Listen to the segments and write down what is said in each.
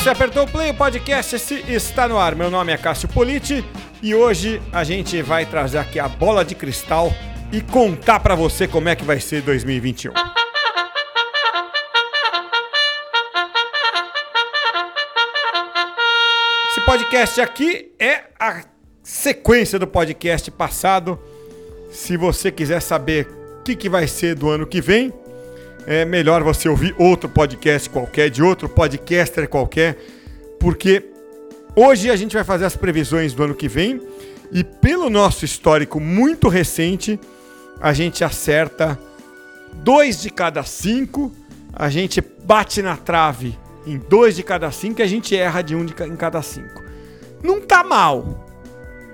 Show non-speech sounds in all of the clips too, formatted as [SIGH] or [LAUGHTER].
você apertou o play, o podcast está no ar. Meu nome é Cássio Politi e hoje a gente vai trazer aqui a bola de cristal e contar para você como é que vai ser 2021. Esse podcast aqui é a sequência do podcast passado. Se você quiser saber o que, que vai ser do ano que vem, é melhor você ouvir outro podcast qualquer, de outro podcaster qualquer, porque hoje a gente vai fazer as previsões do ano que vem e pelo nosso histórico muito recente, a gente acerta dois de cada cinco, a gente bate na trave em dois de cada cinco e a gente erra de um de em cada cinco. Não tá mal,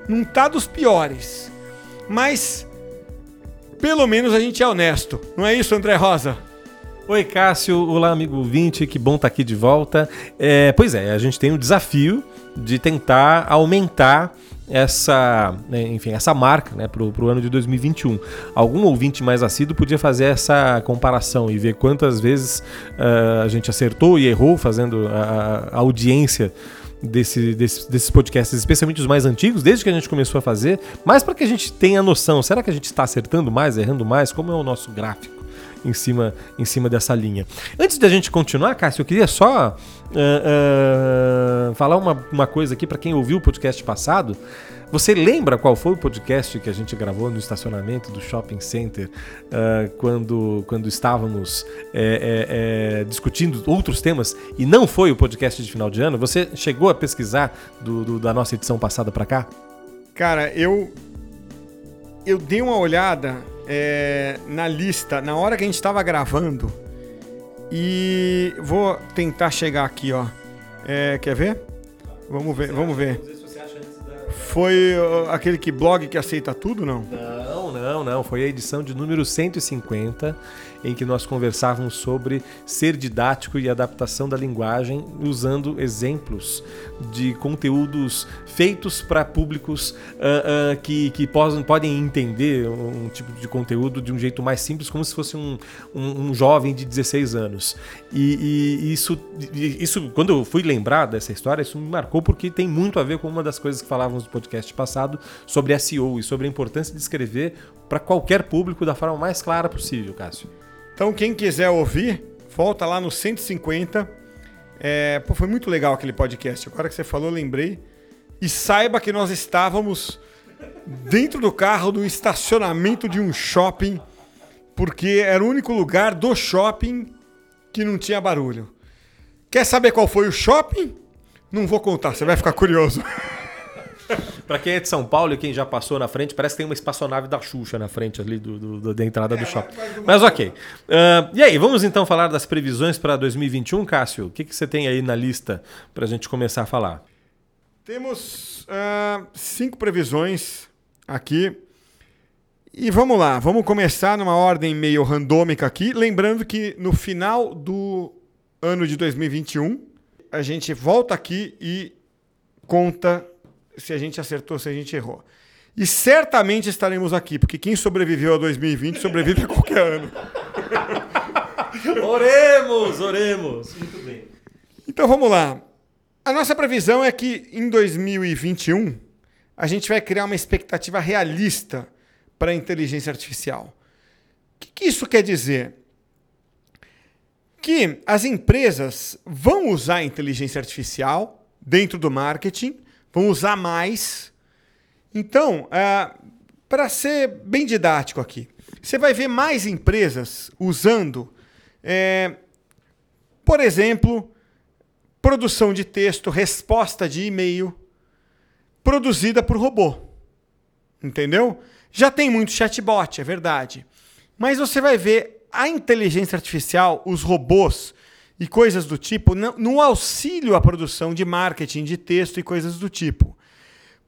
não tá dos piores, mas pelo menos a gente é honesto, não é isso, André Rosa? Oi, Cássio. Olá, amigo 20. Que bom estar tá aqui de volta. É, pois é, a gente tem o desafio de tentar aumentar essa, né, enfim, essa marca né, para o ano de 2021. Algum ouvinte mais assíduo podia fazer essa comparação e ver quantas vezes uh, a gente acertou e errou fazendo a, a audiência desse, desse, desses podcasts, especialmente os mais antigos, desde que a gente começou a fazer, mas para que a gente tenha noção, será que a gente está acertando mais, errando mais? Como é o nosso gráfico? Em cima, em cima dessa linha. Antes da gente continuar, Cássio, eu queria só uh, uh, falar uma, uma coisa aqui para quem ouviu o podcast passado. Você lembra qual foi o podcast que a gente gravou no estacionamento do shopping center uh, quando, quando estávamos é, é, é, discutindo outros temas e não foi o podcast de final de ano? Você chegou a pesquisar do, do da nossa edição passada para cá? Cara, eu eu dei uma olhada é, na lista na hora que a gente estava gravando e vou tentar chegar aqui, ó. É, quer ver? Vamos ver, vamos ver. Foi aquele que blog que aceita tudo, não? Não, não, não. Foi a edição de número 150 em que nós conversávamos sobre ser didático e adaptação da linguagem usando exemplos de conteúdos feitos para públicos uh, uh, que, que possam, podem entender um tipo de conteúdo de um jeito mais simples, como se fosse um, um, um jovem de 16 anos. E, e isso, isso, quando eu fui lembrar dessa história, isso me marcou porque tem muito a ver com uma das coisas que falávamos no podcast passado sobre SEO e sobre a importância de escrever para qualquer público da forma mais clara possível, Cássio. Então, quem quiser ouvir, volta lá no 150. É, pô, foi muito legal aquele podcast. Agora que você falou, lembrei. E saiba que nós estávamos dentro do carro do estacionamento de um shopping, porque era o único lugar do shopping que não tinha barulho. Quer saber qual foi o shopping? Não vou contar, você vai ficar curioso. [LAUGHS] para quem é de São Paulo e quem já passou na frente, parece que tem uma espaçonave da Xuxa na frente ali do, do da entrada é, do shopping. Mas ok. Uh, e aí, vamos então falar das previsões para 2021, Cássio? O que, que você tem aí na lista para a gente começar a falar? Temos uh, cinco previsões aqui. E vamos lá, vamos começar numa ordem meio randômica aqui. Lembrando que no final do ano de 2021, a gente volta aqui e conta se a gente acertou, se a gente errou. E certamente estaremos aqui, porque quem sobreviveu a 2020 sobrevive a qualquer ano. [LAUGHS] oremos, oremos. Muito bem. Então vamos lá. A nossa previsão é que em 2021 a gente vai criar uma expectativa realista para a inteligência artificial. O que, que isso quer dizer? Que as empresas vão usar a inteligência artificial dentro do marketing vão usar mais. Então, é, para ser bem didático aqui, você vai ver mais empresas usando, é, por exemplo, produção de texto, resposta de e-mail, produzida por robô. Entendeu? Já tem muito chatbot, é verdade. Mas você vai ver a inteligência artificial, os robôs, e coisas do tipo, no auxílio à produção de marketing de texto e coisas do tipo,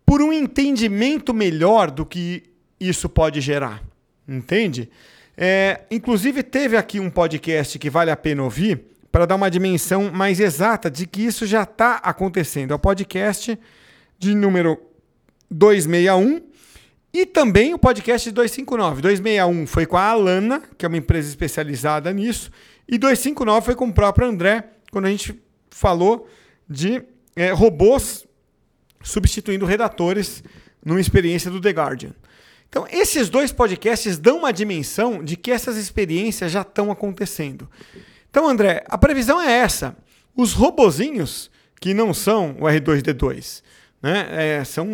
por um entendimento melhor do que isso pode gerar. Entende? É, inclusive, teve aqui um podcast que vale a pena ouvir para dar uma dimensão mais exata de que isso já está acontecendo. É o podcast de número 261 e também o podcast de 259. 261 foi com a Alana, que é uma empresa especializada nisso, e 259 foi com o próprio André, quando a gente falou de é, robôs substituindo redatores numa experiência do The Guardian. Então, esses dois podcasts dão uma dimensão de que essas experiências já estão acontecendo. Então, André, a previsão é essa. Os robozinhos, que não são o R2D2, né, é, são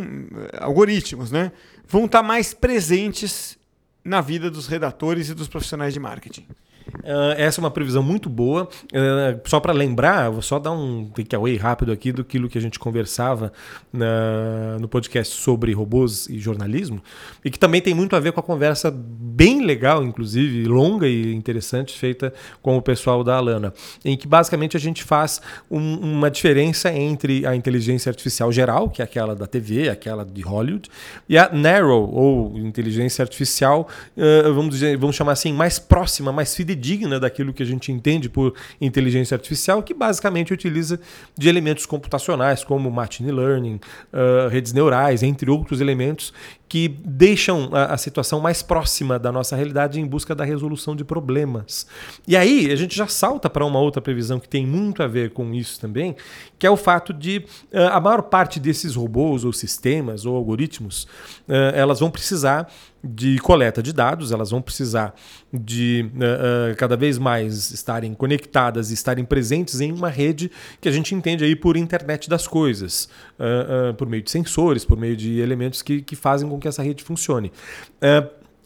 é, algoritmos, né, vão estar mais presentes na vida dos redatores e dos profissionais de marketing. Uh, essa é uma previsão muito boa. Uh, só para lembrar, vou só dar um takeaway rápido aqui do que a gente conversava na, no podcast sobre robôs e jornalismo, e que também tem muito a ver com a conversa bem legal, inclusive, longa e interessante, feita com o pessoal da Alana, em que basicamente a gente faz um, uma diferença entre a inteligência artificial geral, que é aquela da TV, aquela de Hollywood, e a narrow, ou inteligência artificial, uh, vamos, dizer, vamos chamar assim, mais próxima, mais fidedigna digna daquilo que a gente entende por inteligência artificial, que basicamente utiliza de elementos computacionais como machine learning, uh, redes neurais, entre outros elementos que deixam a, a, situação mais próxima da nossa realidade em busca da resolução de problemas. E aí a gente já salta para uma outra previsão que tem muito a ver com isso também, que é o fato de uh, a maior parte desses robôs ou sistemas ou algoritmos, uh, elas vão precisar de coleta de dados, elas vão precisar de uh, cada vez mais estarem conectadas e estarem presentes em uma rede que a gente entende aí por internet das coisas, uh, por meio de sensores, por meio de elementos que, que fazem com que essa rede funcione.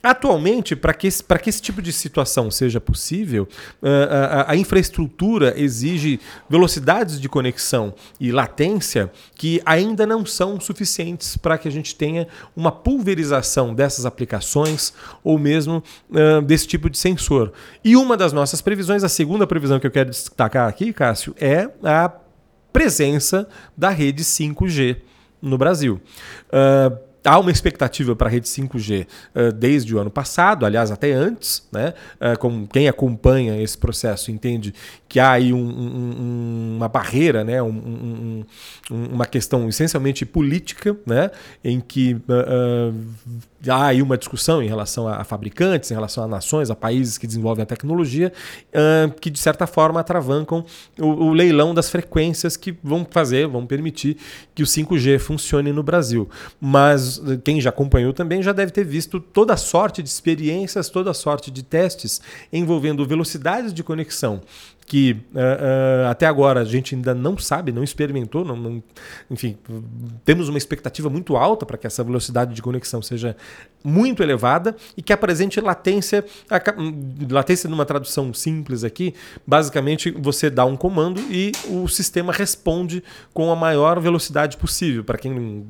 Atualmente, para que, esse, que esse tipo de situação seja possível, a, a, infraestrutura exige velocidades de conexão e latência que ainda não são suficientes para que a gente tenha uma pulverização dessas aplicações ou mesmo uh, desse tipo de sensor. E uma das nossas previsões, a segunda previsão que eu quero destacar aqui, Cássio, é a presença da rede 5G no Brasil. Uh, há uma expectativa para a rede 5G uh, desde o ano passado, aliás, até antes. Né? Uh, com quem acompanha esse processo entende que há aí um, um, uma barreira, né? Um, uma questão essencialmente política, né? em que uh, há aí uma discussão em relação a, fabricantes, em relação a nações, a países que desenvolvem a tecnologia, uh, que de certa forma atravancam o, o, leilão das frequências que vão fazer, vão permitir que o 5G funcione no Brasil. Mas quem já acompanhou também já deve ter visto toda sorte de experiências, toda sorte de testes envolvendo velocidades de conexão que uh, uh, até agora a gente ainda não sabe, não experimentou, não, não, enfim, temos uma expectativa muito alta para que essa velocidade de conexão seja muito elevada e que apresente latência, latência numa tradução simples aqui, basicamente você dá um comando e o sistema responde com a maior velocidade possível. Para quem,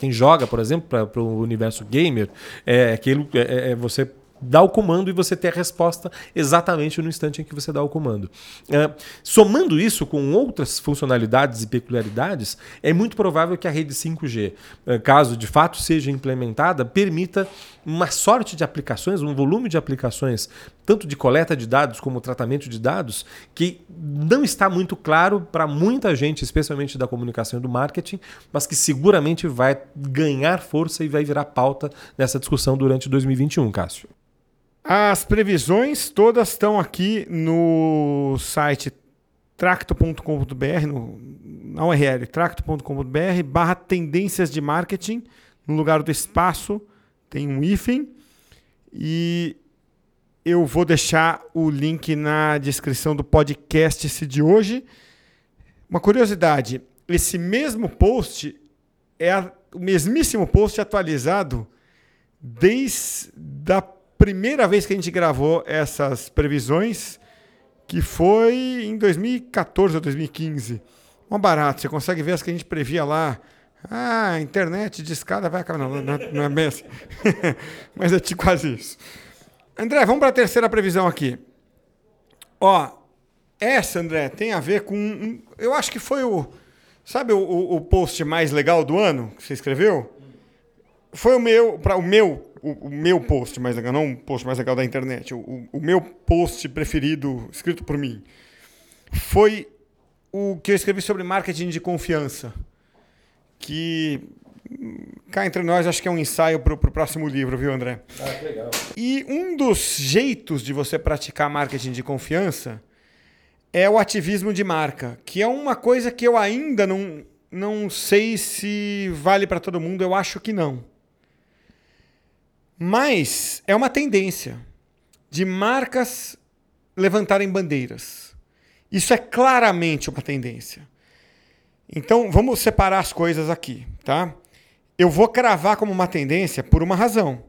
quem joga, por exemplo, para o universo gamer, é aquilo é, é você dá o comando e você ter a resposta exatamente no instante em que você dá o comando. É, somando isso com outras funcionalidades e peculiaridades, é muito provável que a rede 5G, é, caso de fato seja implementada, permita uma sorte de aplicações, um volume de aplicações, tanto de coleta de dados como tratamento de dados, que não está muito claro para muita gente, especialmente da comunicação e do marketing, mas que seguramente vai ganhar força e vai virar pauta nessa discussão durante 2021, Cássio. As previsões todas estão aqui no site tracto.com.br, na URL tracto.com.br, barra tendências de marketing. No lugar do espaço tem um hífen. E eu vou deixar o link na descrição do podcast de hoje. Uma curiosidade: esse mesmo post é o mesmíssimo post atualizado desde a primeira vez que a gente gravou essas previsões, que foi em 2014 ou 2015. Um barato, você consegue ver as que a gente previa lá. Ah, internet de escada vai acabar. Não, não, não é assim. [LAUGHS] Mas é tipo quase isso. André, vamos para a terceira previsão aqui. Ó, essa, André, tem a ver com. Eu acho que foi o. Sabe o, o, o post mais legal do ano que você escreveu? Foi o meu, para o meu o, o, meu post mais legal, não o post mais legal da internet, o, o meu post preferido, escrito por mim, foi o que eu escrevi sobre marketing de confiança. Que cá entre nós acho que é um ensaio para o próximo livro, viu, André? Ah, que legal. E um dos jeitos de você praticar marketing de confiança é o ativismo de marca, que é uma coisa que eu ainda não, não sei se vale para todo mundo, eu acho que não. Mas é uma tendência de marcas levantarem bandeiras. Isso é claramente uma tendência. Então, vamos separar as coisas aqui, tá? Eu vou cravar como uma tendência por uma razão.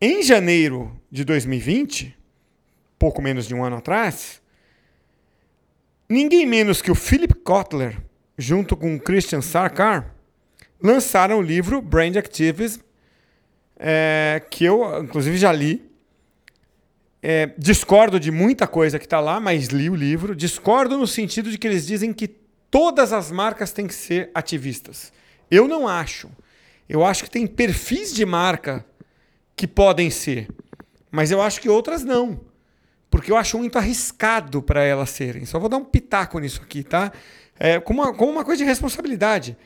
Em janeiro de 2020, pouco menos de um ano atrás, ninguém menos que o Philip Kotler, junto com o Christian Sarkar, lançaram o livro Brand Activism, é, que eu, inclusive, já li. É, discordo de muita coisa que está lá, mas li o livro. Discordo no sentido de que eles dizem que todas as marcas têm que ser ativistas. Eu não acho. Eu acho que tem perfis de marca que podem ser, mas eu acho que outras não. Porque eu acho muito arriscado para elas serem. Só vou dar um pitaco nisso aqui, tá? É, como, uma, como uma coisa de responsabilidade.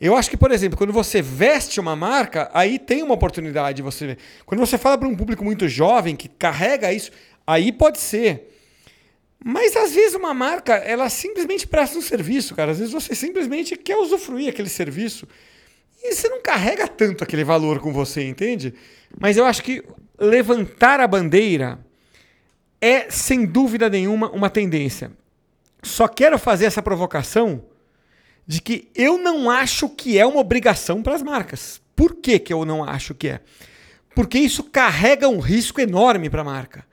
Eu acho que, por exemplo, quando você veste uma marca, aí tem uma oportunidade de você. Quando você fala para um público muito jovem que carrega isso, aí pode ser. Mas às vezes uma marca, ela simplesmente presta um serviço, cara. Às vezes você simplesmente quer usufruir aquele serviço. E você não carrega tanto aquele valor com você, entende? Mas eu acho que levantar a bandeira é, sem dúvida nenhuma, uma tendência. Só quero fazer essa provocação de que eu não acho que é uma obrigação para as marcas. Por que, que eu não acho que é? Porque isso carrega um risco enorme para a marca.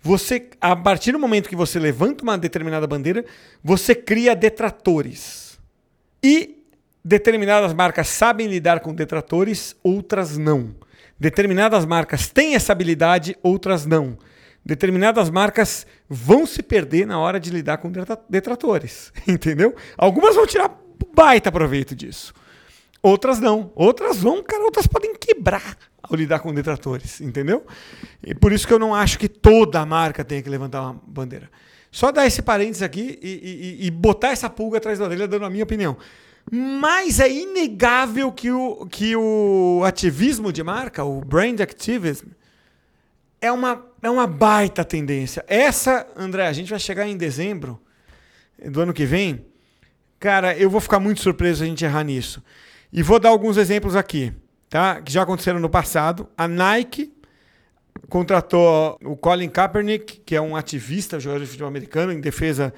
Você, a partir do momento que você levanta uma determinada bandeira, você cria detratores. E determinadas marcas sabem lidar com detratores, outras não. Determinadas marcas têm essa habilidade, outras não. Determinadas marcas vão se perder na hora de lidar com detratores, [LAUGHS] entendeu? Algumas vão tirar baita proveito disso. Outras não. Outras vão, cara, outras podem quebrar ao lidar com detratores, entendeu? E por isso que eu não acho que toda marca tenha que levantar uma bandeira. Só dar esse parênteses aqui e, e, e botar essa pulga atrás da orelha, dando a minha opinião. Mas é inegável que o, que o ativismo de marca, o brand activism, é uma, é uma baita tendência. Essa, André, a gente vai chegar em dezembro do ano que vem. Cara, eu vou ficar muito surpreso se a gente errar nisso. E vou dar alguns exemplos aqui tá? que já aconteceram no passado. A Nike contratou o Colin Kaepernick, que é um ativista, jogador de futebol americano, em defesa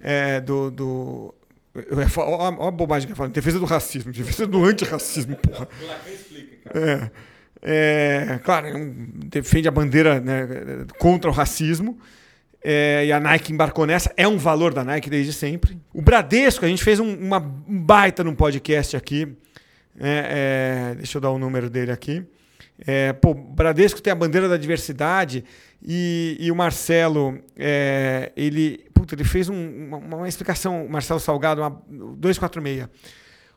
é, do, do Olha a bobagem que eu falo, defesa do racismo, defesa do antirracismo, porra. É, é, claro, defende a bandeira né, contra o racismo. É, e a Nike embarcou nessa. É um valor da Nike desde sempre. O Bradesco, a gente fez um, uma baita num podcast aqui é, é, deixa eu dar o número dele aqui. É, pô, Bradesco tem a bandeira da diversidade e, e o Marcelo, é, ele, puta, ele fez um, uma, uma, explicação, Marcelo Salgado, uma, 246.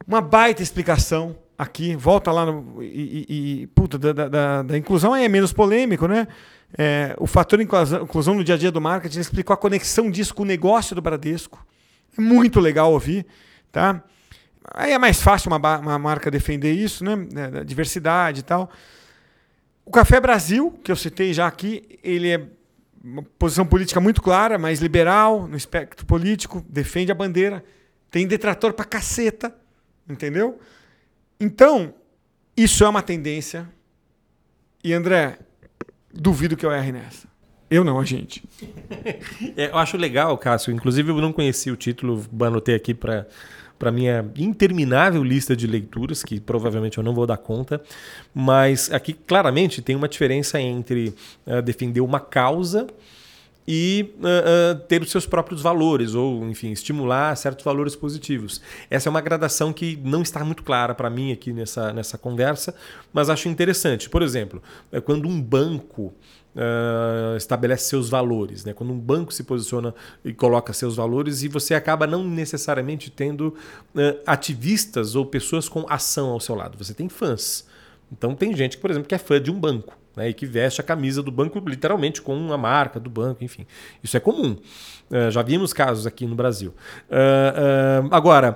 Uma baita explicação aqui, volta lá no, e, e puta, da, da, da, inclusão é menos polêmico, né? É, o fator inclusão, inclusão no dia a dia do marketing explicou a conexão disso com o negócio do Bradesco. É muito legal ouvir, tá? Aí é mais fácil uma, uma marca defender isso, né? É, da diversidade e tal. O Café Brasil, que eu citei já aqui, ele é uma posição política muito clara, mais liberal no espectro político, defende a bandeira, tem detrator pra caceta, entendeu? Então, isso é uma tendência. E André, duvido que eu erre nessa. Eu não, a gente. [LAUGHS] é, eu acho legal, Cássio. Inclusive, eu não conheci o título, anotei aqui para para minha interminável lista de leituras, que provavelmente eu não vou dar conta, mas aqui claramente tem uma diferença entre uh, defender uma causa e uh, uh, ter os seus próprios valores, ou, enfim, estimular certos valores positivos. Essa é uma gradação que não está muito clara para mim aqui nessa, nessa conversa, mas acho interessante. Por exemplo, é quando um banco uh, estabelece seus valores. Né? Quando um banco se posiciona e coloca seus valores, e você acaba não necessariamente tendo uh, ativistas ou pessoas com ação ao seu lado. Você tem fãs. Então tem gente, por exemplo, que é fã de um banco. Né, e que veste a camisa do banco literalmente com uma marca do banco, enfim. Isso é comum. Uh, já vimos casos aqui no Brasil. Uh, uh, agora,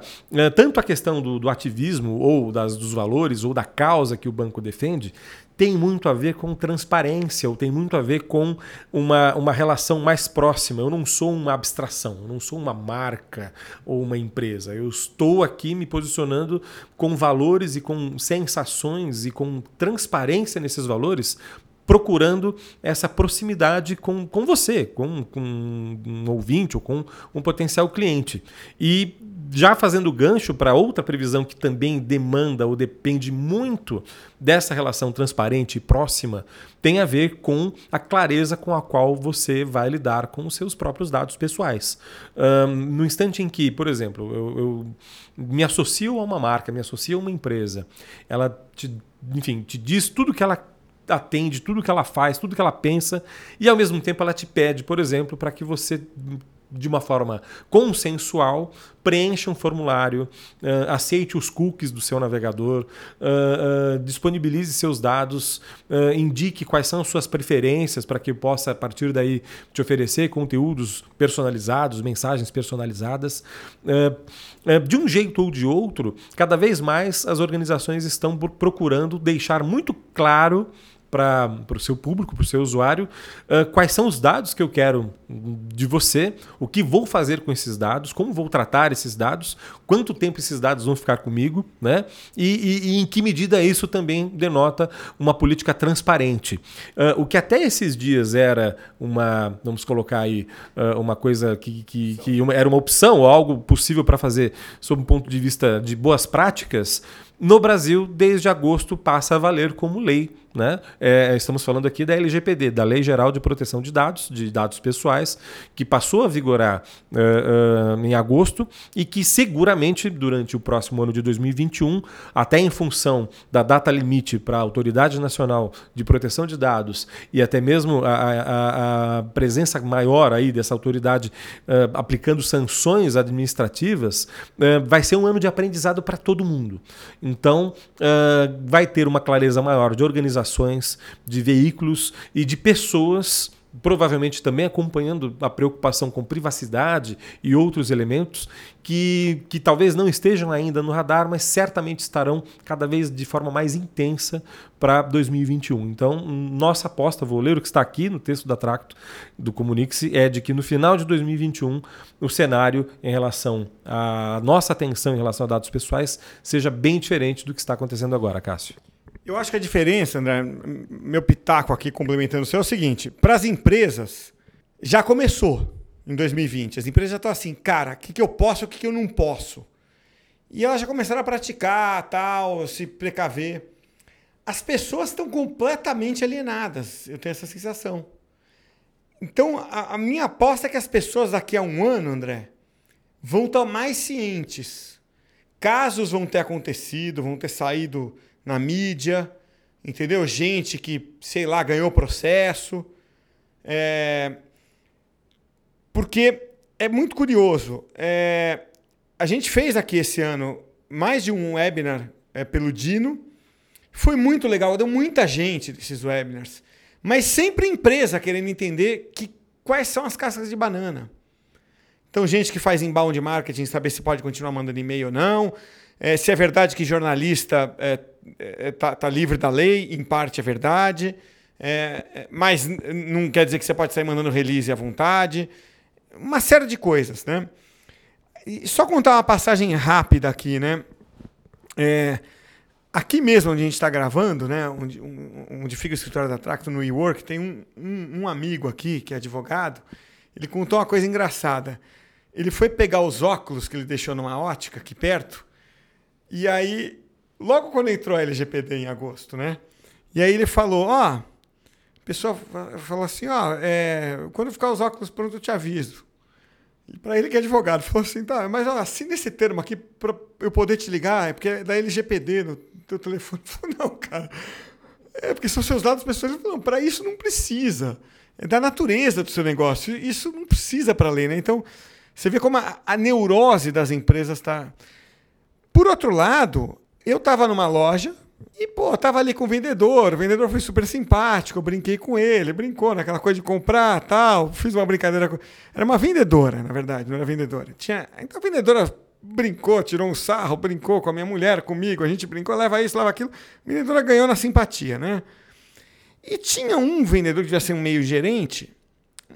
tanto a questão do, do ativismo, ou das, dos valores, ou da causa que o banco defende, tem muito a ver com transparência, ou tem muito a ver com uma, uma relação mais próxima. Eu não sou uma abstração, eu não sou uma marca ou uma empresa. Eu estou aqui me posicionando com valores e com sensações e com transparência nesses valores procurando essa proximidade com, com você, com, com um ouvinte ou com um potencial cliente. E já fazendo gancho para outra previsão que também demanda ou depende muito dessa relação transparente e próxima, tem a ver com a clareza com a qual você vai lidar com os seus próprios dados pessoais. Um, no instante em que, por exemplo, eu, eu me associo a uma marca, me associo a uma empresa, ela te, enfim, te diz tudo que ela atende tudo que ela faz, tudo que ela pensa, e ao mesmo tempo ela te pede, por exemplo, para que você de uma forma consensual, preencha um formulário, uh, aceite os cookies do seu navegador, uh, uh, disponibilize seus dados, indique quais são suas preferências para que possa, a partir daí, te oferecer conteúdos personalizados, mensagens personalizadas. de um jeito ou de outro, cada vez mais as organizações estão procurando deixar muito claro para o seu público, para o seu usuário, uh, quais são os dados que eu quero de você, o que vou fazer com esses dados, como vou tratar esses dados, quanto tempo esses dados vão ficar comigo, né? E, e, e em que medida isso também denota uma política transparente. Uh, o que até esses dias era uma, vamos colocar aí, uh, uma coisa que, que, que uma, era uma opção ou algo possível para fazer sob um ponto de vista de boas práticas, no Brasil, desde agosto, passa a valer como lei. Né? É, estamos falando aqui da LGPD, da Lei Geral de Proteção de Dados, de dados pessoais, que passou a vigorar uh, uh, em agosto e que seguramente durante o próximo ano de 2021, até em função da data limite para a Autoridade Nacional de Proteção de Dados e até mesmo a, a, a presença maior aí dessa autoridade uh, aplicando sanções administrativas, vai ser um ano de aprendizado para todo mundo. Então, uh, vai ter uma clareza maior de organizações, de veículos e de pessoas provavelmente também acompanhando a preocupação com privacidade e outros elementos que, que talvez não estejam ainda no radar, mas certamente estarão cada vez de forma mais intensa para 2021. Então, nossa aposta, vou ler o que está aqui no texto da Tracto do Comunix, é de que no final de 2021 o cenário em relação à nossa atenção em relação a dados pessoais seja bem diferente do que está acontecendo agora, Cássio. Eu acho que a diferença, André, meu pitaco aqui complementando o seu, é o seguinte: para as empresas, já começou em 2020. As empresas já estão assim, cara, o que, que eu posso e o que, que eu não posso. E elas já começaram a praticar, tal, se precaver. As pessoas estão completamente alienadas, eu tenho essa sensação. Então, a, a minha aposta é que as pessoas daqui a um ano, André, vão estar mais cientes. Casos vão ter acontecido, vão ter saído na mídia, entendeu? Gente que, sei lá, ganhou processo. É... Porque é muito curioso. É... A gente fez aqui esse ano mais de um webinar é, pelo Dino. Foi muito legal, deu muita gente desses webinars. Mas sempre empresa querendo entender que, quais são as cascas de banana. Então, gente que faz inbound marketing, saber se pode continuar mandando e-mail ou não. É, se é verdade que jornalista é, é, tá, tá, livre da lei, em parte é verdade, é, é, mas não quer dizer que você pode sair mandando release à vontade. Uma série de coisas, né? E só contar uma passagem rápida aqui, né? É, aqui mesmo onde a gente está gravando, né? Onde, onde fica o escritório da Tracto no WeWork, tem um, um, um amigo aqui que é advogado. Ele contou uma coisa engraçada. Ele foi pegar os óculos que ele deixou numa ótica aqui perto. E aí logo quando entrou a LGPD em agosto, né? E aí ele falou, ó, a pessoa falou assim, ó, é, quando ficar os óculos pronto eu te aviso. Para ele que é advogado, [LAUGHS] falou assim, tá, mas ó, assina esse termo aqui para eu poder te ligar, é porque é da LGPD no teu telefone. [LAUGHS] Falei, não, cara, é porque são seus dados pessoais. Não, para isso não precisa. É da natureza do seu negócio. Isso não precisa para ler, né? Então, você vê como a, a neurose das empresas está... Por outro lado, eu estava numa loja e, pô, tava ali com o vendedor. O vendedor foi super simpático, eu brinquei com ele, brincou naquela coisa de comprar tal. Fiz uma brincadeira com. Era uma vendedora, na verdade, não era vendedora. Tinha... Então a vendedora brincou, tirou um sarro, brincou com a minha mulher, comigo, a gente brincou, leva isso, leva aquilo. A vendedora ganhou na simpatia, né? E tinha um vendedor que devia ser um meio gerente,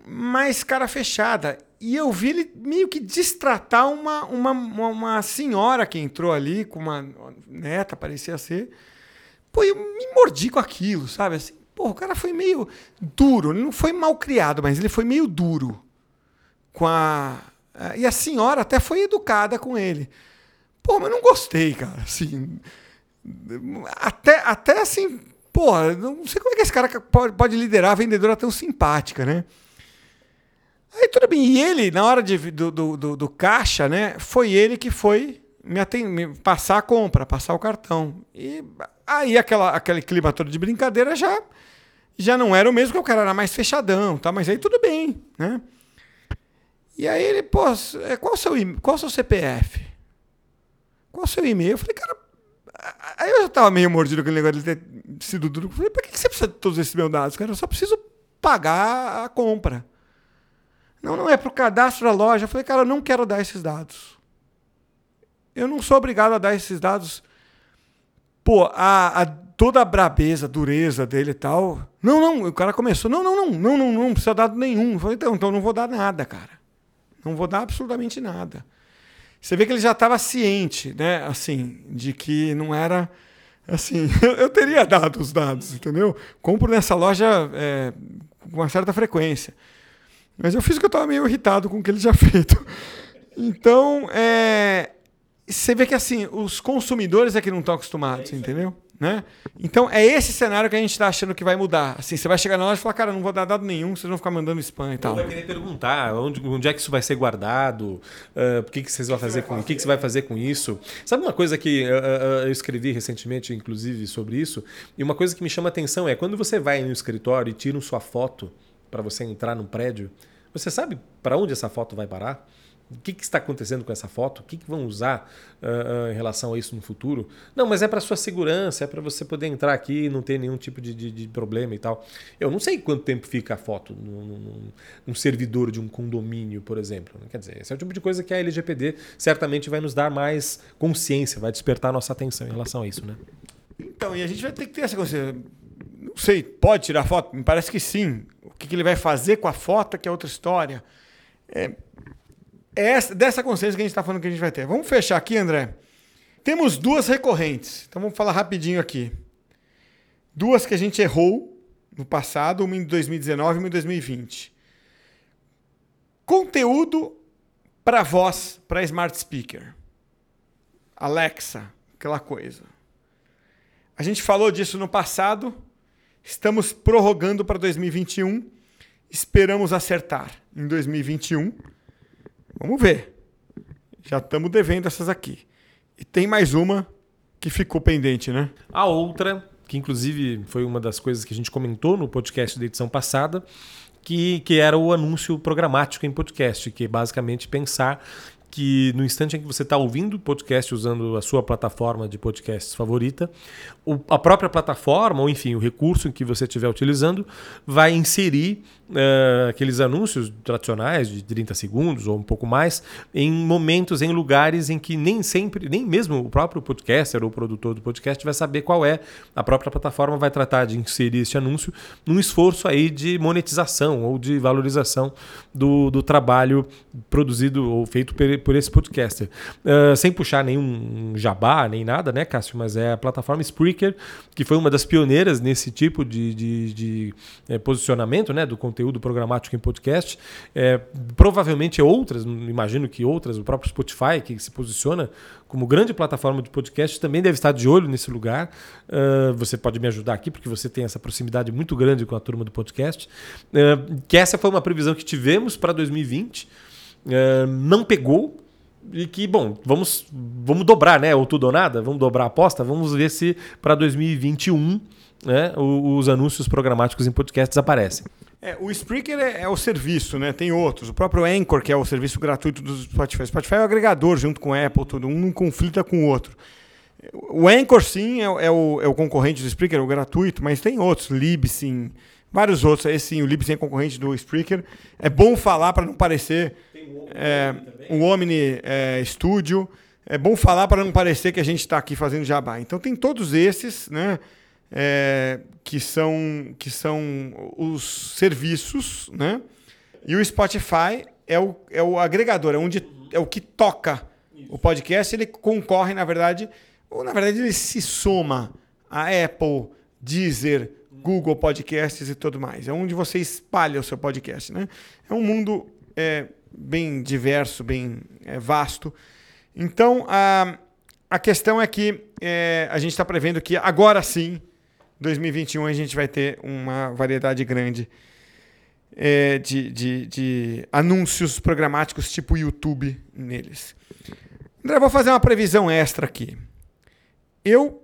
mais cara fechada. E eu vi ele meio que destratar uma, uma, uma, senhora que entrou ali com uma neta, parecia ser. Pô, eu me mordi com aquilo, sabe? Assim, pô, o cara foi meio duro. Ele não foi mal criado, mas ele foi meio duro. Com a. E a senhora até foi educada com ele. Pô, mas não gostei, cara. Assim. Até, até assim, porra, não sei como é que esse cara pode liderar a vendedora tão simpática, né? Aí tudo bem. E ele, na hora de, do, do, do, do caixa, né? Foi ele que foi me, atend... me passar a compra, passar o cartão. E aí aquela, aquele clima todo de brincadeira já, já não era o mesmo, que o cara era mais fechadão, tá? Mas aí tudo bem, né? E aí ele, pô, é, qual o seu, qual o seu CPF? Qual o seu e-mail? Eu falei, cara. Aí eu já tava meio mordido com aquele negócio de ter sido duro. Eu falei, pra que você precisa de todos esses meus dados? Cara, eu só preciso pagar a compra. Não, não é para o cadastro da loja. Eu falei, cara, eu não quero dar esses dados. Eu não sou obrigado a dar esses dados. Pô, a, a toda a brabeza, dureza dele e tal. Não, não, o cara começou. Não, não, não, não, não, não, precisa dar nenhum. Eu falei, então, então não vou dar nada, cara. Não vou dar absolutamente nada. Você vê que ele já estava ciente, né? Assim, de que não era. Assim, [LAUGHS] eu teria dado os dados, entendeu? Compro nessa loja é, com uma certa frequência. Mas eu fiz que eu estava meio irritado com o que ele tinha [LAUGHS] feito. Então, é, você vê que assim, os consumidores é que não estão acostumados, é entendeu? Né? Então, é esse cenário que a gente está achando que vai mudar. Assim, você vai chegar na loja e falar, cara, não vou dar dado nenhum, vocês vão ficar mandando spam e tal. vai querer perguntar onde, onde é que isso vai ser guardado, uh, o que, que vocês vão fazer com o que, que você vai fazer com isso. Sabe uma coisa que uh, uh, eu escrevi recentemente, inclusive, sobre isso? E uma coisa que me chama atenção é quando você vai no escritório e tira sua foto para você entrar num prédio, você sabe para onde essa foto vai parar? O que, que, está acontecendo com essa foto? O que, que vão usar uh, uh, em relação a isso no futuro? Não, mas é para sua segurança, é para você poder entrar aqui e não ter nenhum tipo de, de, de, problema e tal. Eu não sei quanto tempo fica a foto num, num, servidor de um condomínio, por exemplo. Quer dizer, esse é o tipo de coisa que a LGPD certamente vai nos dar mais consciência, vai despertar nossa atenção em relação a isso, né? Então, e a gente vai ter que ter essa consciência. Não sei, pode tirar foto? Me parece que sim. O que, que ele vai fazer com a foto que é outra história. É, é essa, dessa consciência que a gente está falando que a gente vai ter. Vamos fechar aqui, André. Temos duas recorrentes. Então vamos falar rapidinho aqui. Duas que a gente errou no passado, uma em 2019 e uma em 2020. Conteúdo para voz, para smart speaker. Alexa, aquela coisa. A gente falou disso no passado, Estamos prorrogando para 2021. Esperamos acertar em 2021. Vamos ver. Já estamos devendo essas aqui. E tem mais uma que ficou pendente, né? A outra, que inclusive foi uma das coisas que a gente comentou no podcast da edição passada, que, que era o anúncio programático em podcast, que é basicamente pensar que no instante em que você está ouvindo o podcast usando a sua plataforma de podcasts favorita, a própria plataforma, ou enfim, o recurso em que você estiver utilizando, vai inserir uh, aqueles anúncios tradicionais de 30 segundos ou um pouco mais em momentos, em lugares em que nem sempre, nem mesmo o próprio podcaster ou o produtor do podcast vai saber qual é. A própria plataforma vai tratar de inserir esse anúncio num esforço aí de monetização ou de valorização do, do trabalho produzido ou feito por por esse podcaster. Uh, sem puxar nenhum jabá, nem nada, né, Cássio? Mas é a plataforma Spreaker, que foi uma das pioneiras nesse tipo de, de, de é, posicionamento né, do conteúdo programático em podcast. É, provavelmente outras, imagino que outras, o próprio Spotify, que se posiciona como grande plataforma de podcast, também deve estar de olho nesse lugar. Uh, você pode me ajudar aqui, porque você tem essa proximidade muito grande com a turma do podcast. Uh, que essa foi uma previsão que tivemos para 2020. Uh, não pegou, e que, bom, vamos, vamos dobrar, né? Ou tudo ou nada, vamos dobrar a aposta, vamos ver se para 2021 né, os anúncios programáticos em podcasts aparecem. É, o Spreaker é, é, o serviço, né? Tem outros. O próprio Anchor, que é o serviço gratuito do Spotify. O Spotify é o agregador junto com a Apple, tudo. Um não conflita com o outro. O Anchor, sim, é, é, o, é o concorrente do Spreaker, é o gratuito, mas tem outros. Libsyn, vários outros. Esse sim, o Libsyn é concorrente do Spreaker. É bom falar para não parecer é, o Omni é, Studio. É bom falar para não parecer que a gente está aqui fazendo jabá. Então tem todos esses, né? É, que, são, que são os serviços, né? E o Spotify é o, é o agregador, é, onde, é o que toca o podcast. Ele concorre, na verdade, ou na verdade ele se soma a Apple, Deezer, Google Podcasts e tudo mais. É onde você espalha o seu podcast, né? É um mundo é, bem diverso, bem é, vasto. Então, a, a questão é que é, a gente está prevendo que agora sim, 2021, a gente vai ter uma variedade grande é, de, de, de, anúncios programáticos tipo YouTube neles. André, vou fazer uma previsão extra aqui. Eu.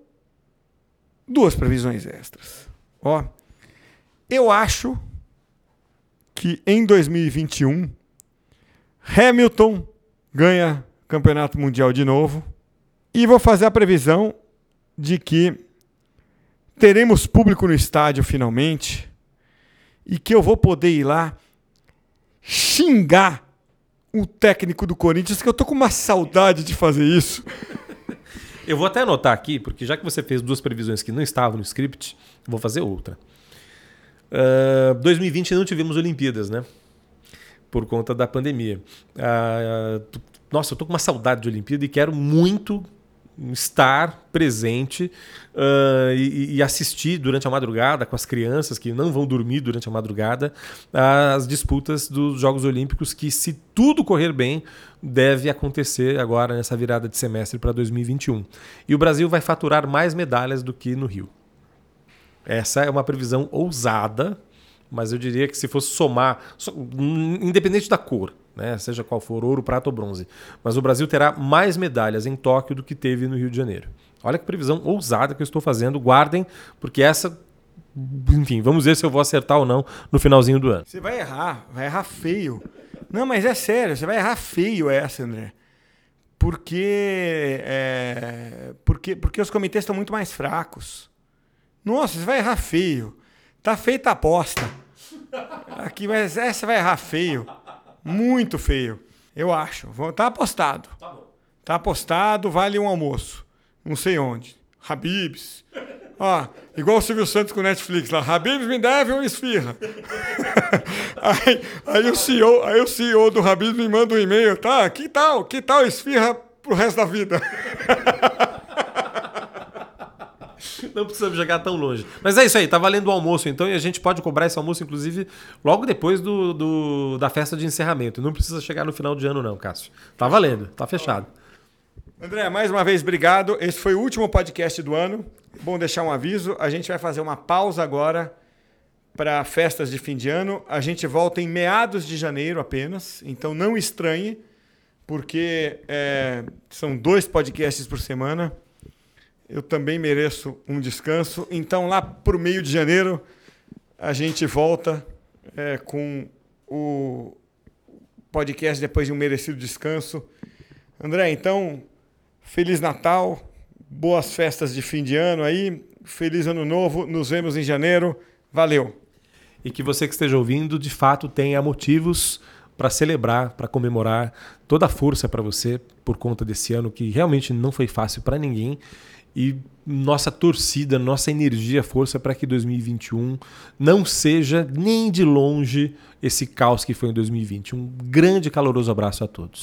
Duas previsões extras. Ó, eu acho que em 2021 Hamilton ganha campeonato mundial de novo e vou fazer a previsão de que teremos público no estádio finalmente e que eu vou poder ir lá xingar o técnico do Corinthians, que eu tô com uma saudade de fazer isso. Eu vou até anotar aqui, porque já que você fez duas previsões que não estavam no script, vou fazer outra. Uh, 2020 não tivemos Olimpíadas, né? Por conta da pandemia. Uh, nossa, eu tô com uma saudade de Olimpíada e quero muito estar presente uh, e, e, assistir durante a madrugada com as crianças que não vão dormir durante a madrugada as disputas dos Jogos Olímpicos que, se tudo correr bem, deve acontecer agora nessa virada de semestre para 2021. E o Brasil vai faturar mais medalhas do que no Rio. Essa é uma previsão ousada, mas eu diria que se fosse somar, independente da cor, né? seja qual for, ouro, prata ou bronze. Mas o Brasil terá mais medalhas em Tóquio do que teve no Rio de Janeiro. Olha que previsão ousada que eu estou fazendo. Guardem, porque essa. Enfim, vamos ver se eu vou acertar ou não no finalzinho do ano. Você vai errar, vai errar feio. Não, mas é sério, você vai errar feio essa, André. Porque, é, porque, porque os comitês estão muito mais fracos. Nossa, você vai errar feio. Tá feita a aposta. Aqui, mas essa vai errar feio. Muito feio. Eu acho. Tá apostado. Tá bom. Tá apostado, vale um almoço. Não sei onde. Habibs. Ó, igual o Silvio Santos com o Netflix lá. Habibs me deve uma esfirra. [LAUGHS] aí, aí, o CEO, aí o CEO do Habibs me manda um e-mail. Tá, que tal? Que tal esfirra pro resto da vida? [LAUGHS] [LAUGHS] Não precisamos chegar tão longe. Mas é isso aí, tá valendo o almoço então, e a gente pode cobrar esse almoço, inclusive, logo depois do, do, da festa de encerramento. Não precisa chegar no final de ano, não, Cássio. Tá valendo, tá fechado. André, mais uma vez, obrigado. Esse foi o último podcast do ano. Bom deixar um aviso. A gente vai fazer uma pausa agora para festas de fim de ano. A gente volta em meados de janeiro apenas, então não estranhe, porque é, são dois podcasts por semana eu também mereço um descanso. Então, lá para o meio de janeiro, a gente volta é, com o podcast depois de um merecido descanso. André, então, Feliz Natal, boas festas de fim de ano aí, feliz ano novo, nos vemos em janeiro. Valeu! E que você que esteja ouvindo, de fato, tenha motivos para celebrar, para comemorar, toda a força para você por conta desse ano que realmente não foi fácil para ninguém e nossa torcida, nossa energia, força para que 2021 não seja nem de longe esse caos que foi em 2020. Um grande caloroso abraço a todos.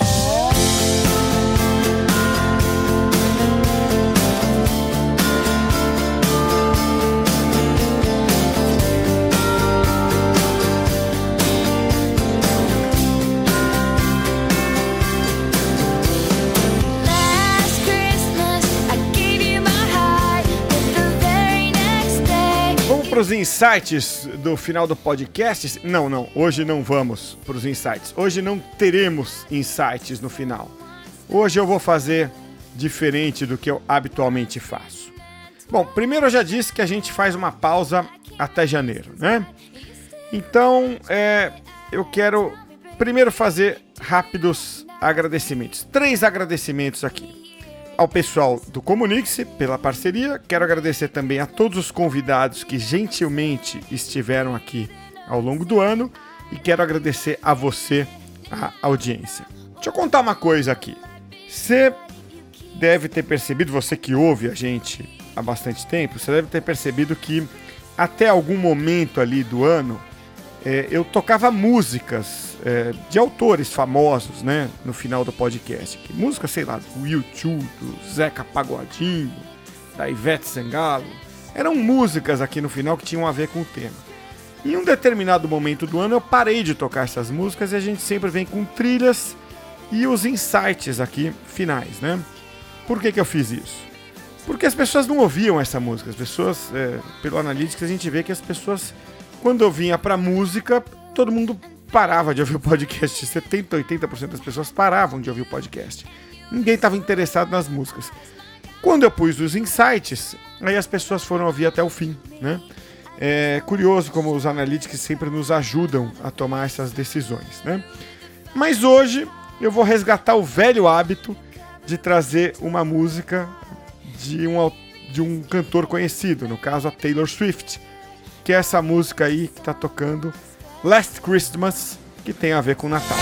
Para os insights do final do podcast? Não, não. Hoje não vamos para os insights. Hoje não teremos insights no final. Hoje eu vou fazer diferente do que eu habitualmente faço. Bom, primeiro eu já disse que a gente faz uma pausa até janeiro, né? Então, é, eu quero primeiro fazer rápidos agradecimentos. Três agradecimentos aqui ao pessoal do Comunique-se pela parceria. Quero agradecer também a todos os convidados que gentilmente estiveram aqui ao longo do ano e quero agradecer a você, a audiência. Deixa eu contar uma coisa aqui. Você deve ter percebido, você que ouve a gente há bastante tempo, você deve ter percebido que até algum momento ali do ano é, eu tocava músicas é, de autores famosos, né? No final do podcast. Música, sei lá, do YouTube, do Zeca Pagodinho, da Ivete Sangalo. Eram músicas aqui no final que tinham a ver com o tema. Em um determinado momento do ano eu parei de tocar essas músicas e a gente sempre vem com trilhas e os insights aqui finais, né? Por que, que eu fiz isso? Porque as pessoas não ouviam essa música. As pessoas, é, pelo Analytics, a gente vê que as pessoas quando eu vinha pra música, todo mundo parava de ouvir o podcast. 70, 80% das pessoas paravam de ouvir o podcast. Ninguém estava interessado nas músicas. Quando eu pus os insights, aí as pessoas foram ouvir até o fim, né? É curioso como os analytics sempre nos ajudam a tomar essas decisões, né? Mas hoje eu vou resgatar o velho hábito de trazer uma música de um, de um cantor conhecido, no caso a Taylor Swift que é essa música aí que tá tocando, Last Christmas, que tem a ver com Natal.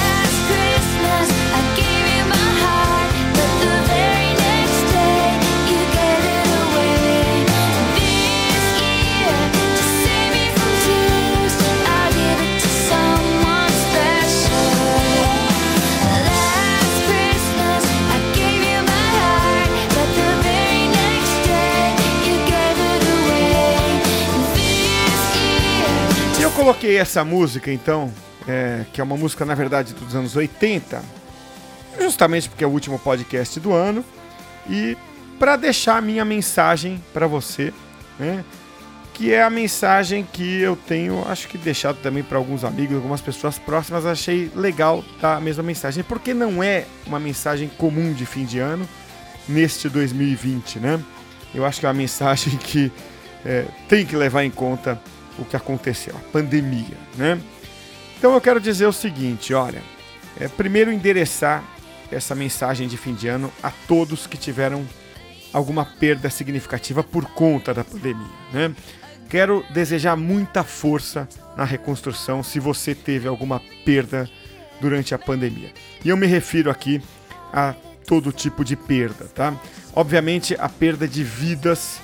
Coloquei essa música, então, é, que é uma música, na verdade, dos anos 80, justamente porque é o último podcast do ano, e para deixar a minha mensagem para você, né? Que é a mensagem que eu tenho, acho que deixado também para alguns amigos, algumas pessoas próximas, achei legal dar a mesma mensagem, porque não é uma mensagem comum de fim de ano neste 2020, né? Eu acho que é uma mensagem que é, tem que levar em conta o que aconteceu, a pandemia, né? Então eu quero dizer o seguinte, olha, é, primeiro endereçar essa mensagem de fim de ano a todos que tiveram alguma perda significativa por conta da pandemia, né? Quero desejar muita força na reconstrução se você teve alguma perda durante a pandemia. E eu me refiro aqui a todo tipo de perda, tá? Obviamente a perda de vidas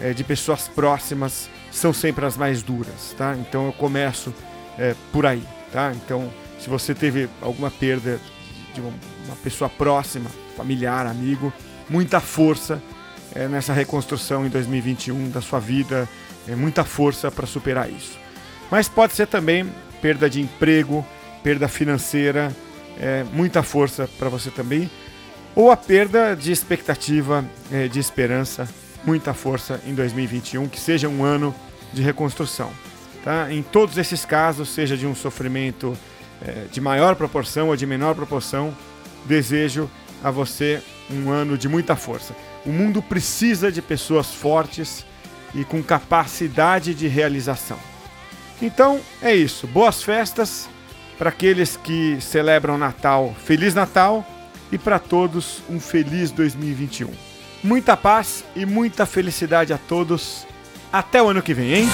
é, de pessoas próximas são sempre as mais duras, tá? Então eu começo é, por aí, tá? Então, se você teve alguma perda de uma, pessoa próxima, familiar, amigo, muita força é, nessa reconstrução em 2021 da sua vida, é, muita força para superar isso. Mas pode ser também perda de emprego, perda financeira, é, muita força para você também, ou a perda de expectativa, é, de esperança, muita força em 2021, que seja um ano de reconstrução. Tá? Em todos esses casos, seja de um sofrimento é, de maior proporção ou de menor proporção, desejo a você um ano de muita força. O mundo precisa de pessoas fortes e com capacidade de realização. Então é isso. Boas festas para aqueles que celebram Natal. Feliz Natal e para todos um feliz 2021. Muita paz e muita felicidade a todos. Até o ano que vem, hein?